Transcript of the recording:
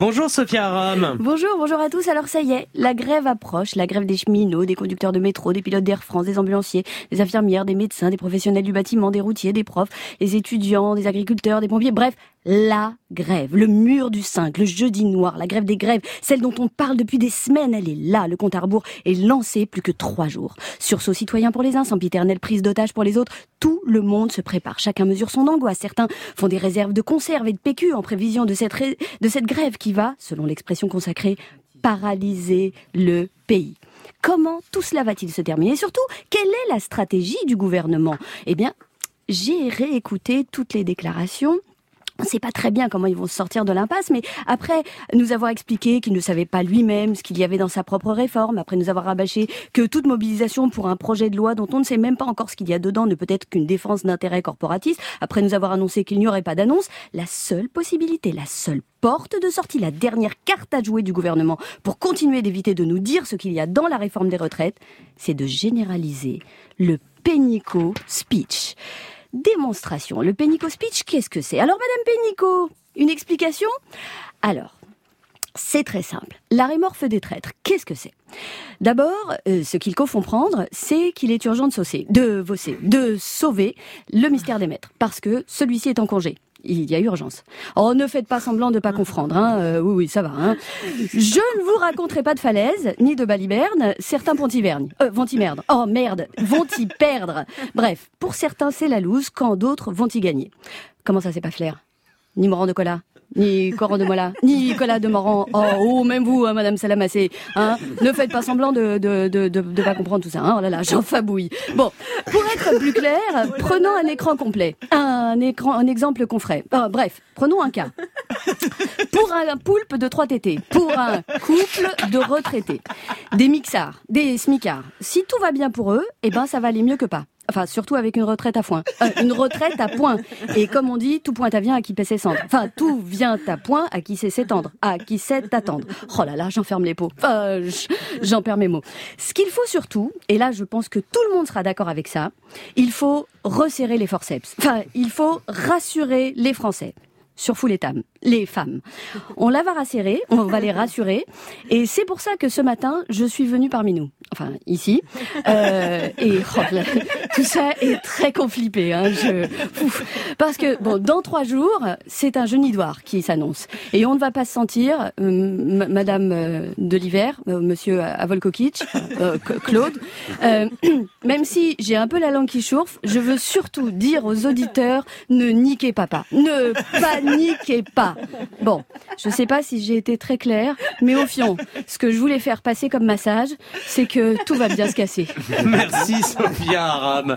Bonjour Sophia Aram. Bonjour, bonjour à tous. Alors ça y est, la grève approche, la grève des cheminots, des conducteurs de métro, des pilotes d'Air France, des ambulanciers, des infirmières, des médecins, des professionnels du bâtiment, des routiers, des profs, des étudiants, des agriculteurs, des pompiers, bref, la grève, le mur du 5, le jeudi noir, la grève des grèves, celle dont on parle depuis des semaines, elle est là, le compte à rebours est lancé plus que trois jours. Sursaut citoyen pour les uns, sempiternelle prise d'otage pour les autres, tout le monde se prépare, chacun mesure son angoisse, certains font des réserves de conserve et de PQ en prévision de cette, de cette grève qui va, selon l'expression consacrée, paralyser le pays. Comment tout cela va-t-il se terminer? Surtout, quelle est la stratégie du gouvernement? Eh bien, j'ai réécouté toutes les déclarations on ne sait pas très bien comment ils vont sortir de l'impasse, mais après nous avoir expliqué qu'il ne savait pas lui-même ce qu'il y avait dans sa propre réforme, après nous avoir rabâché que toute mobilisation pour un projet de loi dont on ne sait même pas encore ce qu'il y a dedans ne peut être qu'une défense d'intérêts corporatistes, après nous avoir annoncé qu'il n'y aurait pas d'annonce, la seule possibilité, la seule porte de sortie, la dernière carte à jouer du gouvernement pour continuer d'éviter de nous dire ce qu'il y a dans la réforme des retraites, c'est de généraliser le pénico speech démonstration. Le Pénico Speech, qu'est-ce que c'est? Alors, Madame Pénico, une explication? Alors, c'est très simple. L'arrêt mort feu des traîtres, qu'est-ce que c'est? D'abord, euh, ce qu'il faut comprendre, c'est qu'il est urgent de saucer, de vosser, de sauver le mystère des maîtres, parce que celui-ci est en congé il y a urgence. Oh, ne faites pas semblant de pas comprendre. Hein. Euh, oui, oui, ça va. Hein. Je ne vous raconterai pas de falaise, ni de baliberne. Certains vont y euh, vont y merdre. Oh merde, vont y perdre. Bref, pour certains c'est la loose, quand d'autres vont y gagner. Comment ça, c'est pas flair Ni Morand de ni Coran de Mola, ni Nicolas de Morand. Oh, oh, même vous, hein, Madame Salamassé, hein, ne faites pas semblant de de, de, de, pas comprendre tout ça. Hein. Oh là là, j'en fabouille. Bon, pour être plus clair, prenons un écran complet, un écran, un exemple qu'on ferait. Bref, prenons un cas. Pour un poulpe de 3 TT, pour un couple de retraités, des mixards, des smicards. Si tout va bien pour eux, eh ben ça va aller mieux que pas. Enfin, surtout avec une retraite à point. Euh, une retraite à point. Et comme on dit, tout point à vient à qui paie ses cendres. Enfin, tout vient à point à qui sait s'étendre. À qui sait attendre. Oh là là, j'enferme les pots. J'en perds mes mots. Ce qu'il faut surtout, et là je pense que tout le monde sera d'accord avec ça, il faut resserrer les forceps. Enfin, il faut rassurer les Français surtout les, femmes. Les femmes. On la va rassurer, on va les rassurer, et c'est pour ça que ce matin, je suis venue parmi nous, enfin ici, euh, et oh, tout ça est très conflippé, hein, je, parce que bon, dans trois jours, c'est un genidoir qui s'annonce, et on ne va pas se sentir, euh, Madame euh, de l'hiver, euh, Monsieur Avolkokic, Claude, même si j'ai un peu la langue qui chauffe, je veux surtout dire aux auditeurs, ne niquez ne pas paniquez pas. Bon, je ne sais pas si j'ai été très claire, mais au fond, ce que je voulais faire passer comme massage, c'est que tout va bien se casser. Merci Sophia Aram.